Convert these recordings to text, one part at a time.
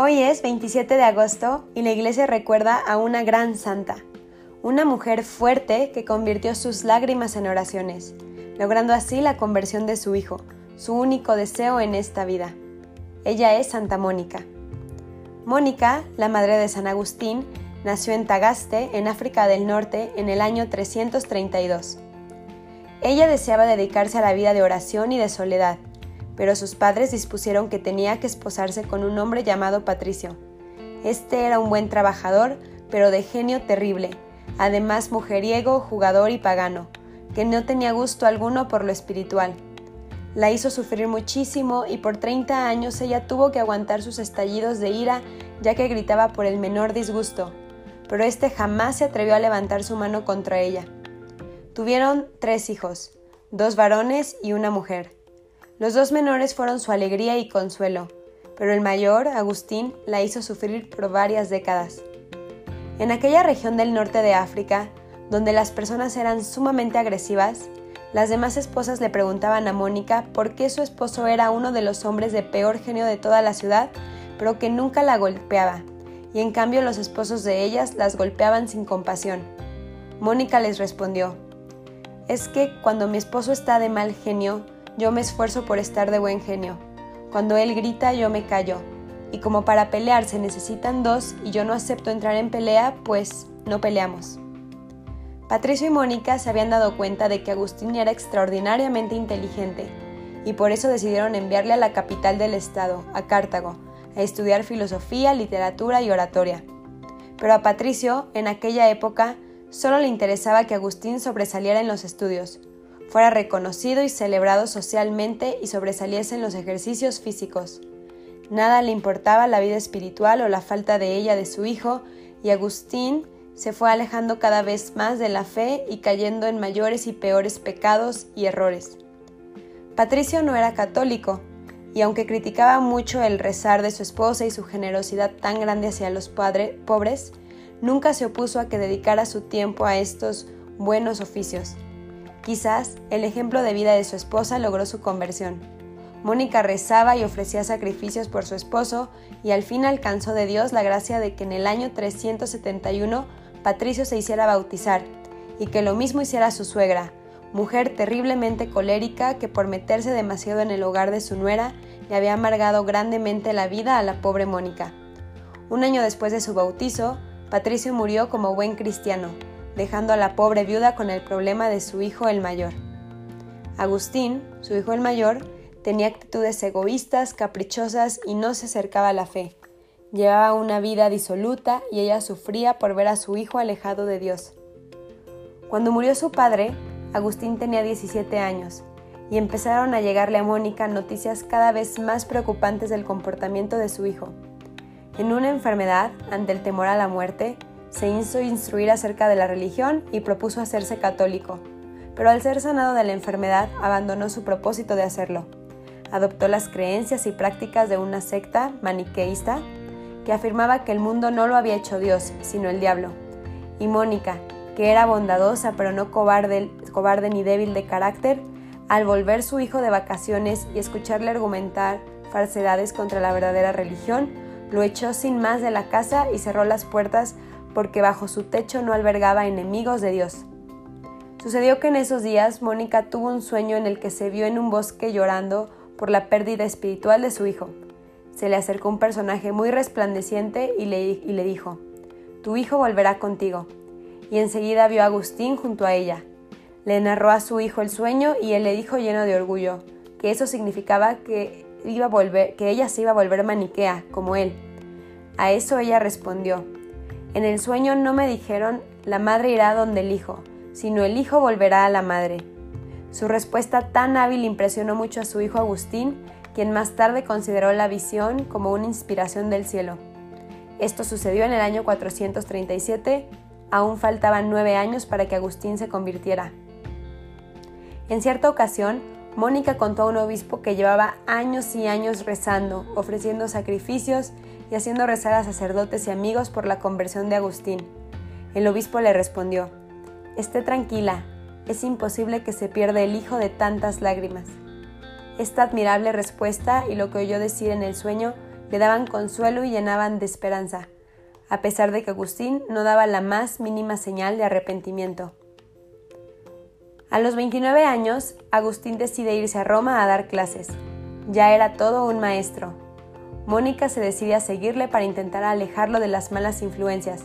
Hoy es 27 de agosto y la iglesia recuerda a una gran santa, una mujer fuerte que convirtió sus lágrimas en oraciones, logrando así la conversión de su hijo, su único deseo en esta vida. Ella es Santa Mónica. Mónica, la madre de San Agustín, nació en Tagaste, en África del Norte, en el año 332. Ella deseaba dedicarse a la vida de oración y de soledad, pero sus padres dispusieron que tenía que esposarse con un hombre llamado Patricio. Este era un buen trabajador, pero de genio terrible, además mujeriego, jugador y pagano, que no tenía gusto alguno por lo espiritual. La hizo sufrir muchísimo y por 30 años ella tuvo que aguantar sus estallidos de ira ya que gritaba por el menor disgusto, pero éste jamás se atrevió a levantar su mano contra ella. Tuvieron tres hijos, dos varones y una mujer. Los dos menores fueron su alegría y consuelo, pero el mayor, Agustín, la hizo sufrir por varias décadas. En aquella región del norte de África, donde las personas eran sumamente agresivas, las demás esposas le preguntaban a Mónica por qué su esposo era uno de los hombres de peor genio de toda la ciudad, pero que nunca la golpeaba, y en cambio los esposos de ellas las golpeaban sin compasión. Mónica les respondió, es que cuando mi esposo está de mal genio, yo me esfuerzo por estar de buen genio. Cuando él grita, yo me callo. Y como para pelear se necesitan dos y yo no acepto entrar en pelea, pues no peleamos. Patricio y Mónica se habían dado cuenta de que Agustín era extraordinariamente inteligente y por eso decidieron enviarle a la capital del estado, a Cartago, a estudiar filosofía, literatura y oratoria. Pero a Patricio, en aquella época, Solo le interesaba que Agustín sobresaliera en los estudios, fuera reconocido y celebrado socialmente y sobresaliese en los ejercicios físicos. Nada le importaba la vida espiritual o la falta de ella de su hijo, y Agustín se fue alejando cada vez más de la fe y cayendo en mayores y peores pecados y errores. Patricio no era católico, y aunque criticaba mucho el rezar de su esposa y su generosidad tan grande hacia los pobres, nunca se opuso a que dedicara su tiempo a estos buenos oficios. Quizás el ejemplo de vida de su esposa logró su conversión. Mónica rezaba y ofrecía sacrificios por su esposo y al fin alcanzó de Dios la gracia de que en el año 371 Patricio se hiciera bautizar y que lo mismo hiciera su suegra, mujer terriblemente colérica que por meterse demasiado en el hogar de su nuera le había amargado grandemente la vida a la pobre Mónica. Un año después de su bautizo, Patricio murió como buen cristiano, dejando a la pobre viuda con el problema de su hijo el mayor. Agustín, su hijo el mayor, tenía actitudes egoístas, caprichosas y no se acercaba a la fe. Llevaba una vida disoluta y ella sufría por ver a su hijo alejado de Dios. Cuando murió su padre, Agustín tenía 17 años y empezaron a llegarle a Mónica noticias cada vez más preocupantes del comportamiento de su hijo. En una enfermedad, ante el temor a la muerte, se hizo instruir acerca de la religión y propuso hacerse católico, pero al ser sanado de la enfermedad abandonó su propósito de hacerlo. Adoptó las creencias y prácticas de una secta maniqueísta que afirmaba que el mundo no lo había hecho Dios, sino el diablo. Y Mónica, que era bondadosa pero no cobarde, ni débil de carácter, al volver su hijo de vacaciones y escucharle argumentar falsedades contra la verdadera religión, lo echó sin más de la casa y cerró las puertas porque bajo su techo no albergaba enemigos de Dios. Sucedió que en esos días Mónica tuvo un sueño en el que se vio en un bosque llorando por la pérdida espiritual de su hijo. Se le acercó un personaje muy resplandeciente y le, y le dijo, Tu hijo volverá contigo. Y enseguida vio a Agustín junto a ella. Le narró a su hijo el sueño y él le dijo lleno de orgullo que eso significaba que iba a volver, que ella se iba a volver maniquea, como él. A eso ella respondió, en el sueño no me dijeron la madre irá donde el hijo, sino el hijo volverá a la madre. Su respuesta tan hábil impresionó mucho a su hijo Agustín, quien más tarde consideró la visión como una inspiración del cielo. Esto sucedió en el año 437, aún faltaban nueve años para que Agustín se convirtiera. En cierta ocasión, Mónica contó a un obispo que llevaba años y años rezando, ofreciendo sacrificios y haciendo rezar a sacerdotes y amigos por la conversión de Agustín. El obispo le respondió, Esté tranquila, es imposible que se pierda el hijo de tantas lágrimas. Esta admirable respuesta y lo que oyó decir en el sueño le daban consuelo y llenaban de esperanza, a pesar de que Agustín no daba la más mínima señal de arrepentimiento. A los 29 años, Agustín decide irse a Roma a dar clases. Ya era todo un maestro. Mónica se decide a seguirle para intentar alejarlo de las malas influencias,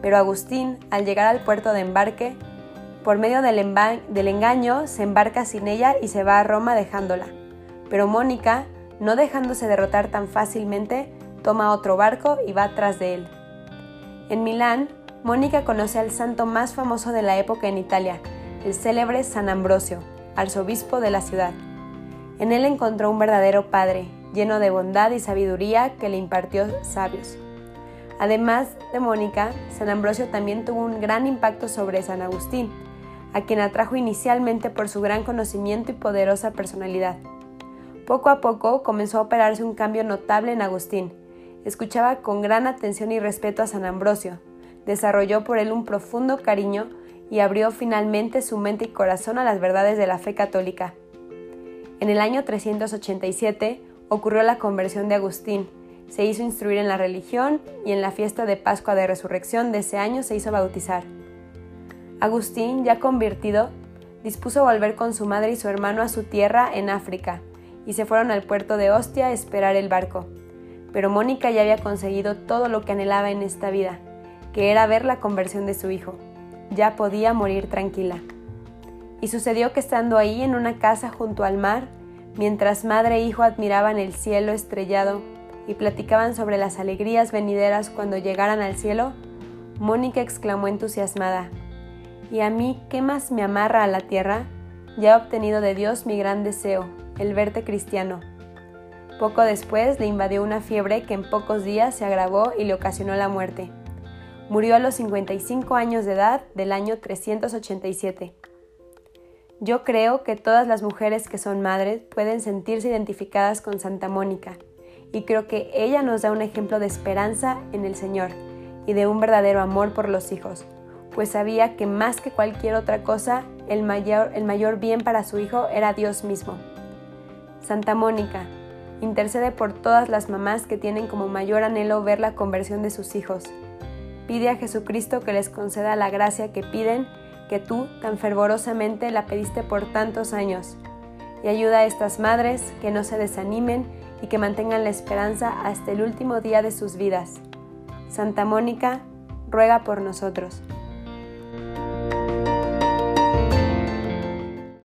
pero Agustín, al llegar al puerto de embarque, por medio del, del engaño, se embarca sin ella y se va a Roma dejándola. Pero Mónica, no dejándose derrotar tan fácilmente, toma otro barco y va tras de él. En Milán, Mónica conoce al santo más famoso de la época en Italia, el célebre San Ambrosio, arzobispo de la ciudad. En él encontró un verdadero padre, lleno de bondad y sabiduría que le impartió sabios. Además de Mónica, San Ambrosio también tuvo un gran impacto sobre San Agustín, a quien atrajo inicialmente por su gran conocimiento y poderosa personalidad. Poco a poco comenzó a operarse un cambio notable en Agustín. Escuchaba con gran atención y respeto a San Ambrosio, desarrolló por él un profundo cariño y abrió finalmente su mente y corazón a las verdades de la fe católica. En el año 387 ocurrió la conversión de Agustín, se hizo instruir en la religión y en la fiesta de Pascua de Resurrección de ese año se hizo bautizar. Agustín, ya convertido, dispuso volver con su madre y su hermano a su tierra en África, y se fueron al puerto de Ostia a esperar el barco. Pero Mónica ya había conseguido todo lo que anhelaba en esta vida, que era ver la conversión de su hijo ya podía morir tranquila. Y sucedió que estando ahí en una casa junto al mar, mientras madre e hijo admiraban el cielo estrellado y platicaban sobre las alegrías venideras cuando llegaran al cielo, Mónica exclamó entusiasmada, ¿Y a mí qué más me amarra a la tierra? Ya he obtenido de Dios mi gran deseo, el verte cristiano. Poco después le invadió una fiebre que en pocos días se agravó y le ocasionó la muerte. Murió a los 55 años de edad del año 387. Yo creo que todas las mujeres que son madres pueden sentirse identificadas con Santa Mónica y creo que ella nos da un ejemplo de esperanza en el Señor y de un verdadero amor por los hijos, pues sabía que más que cualquier otra cosa, el mayor, el mayor bien para su hijo era Dios mismo. Santa Mónica, intercede por todas las mamás que tienen como mayor anhelo ver la conversión de sus hijos Pide a Jesucristo que les conceda la gracia que piden, que tú tan fervorosamente la pediste por tantos años. Y ayuda a estas madres que no se desanimen y que mantengan la esperanza hasta el último día de sus vidas. Santa Mónica, ruega por nosotros.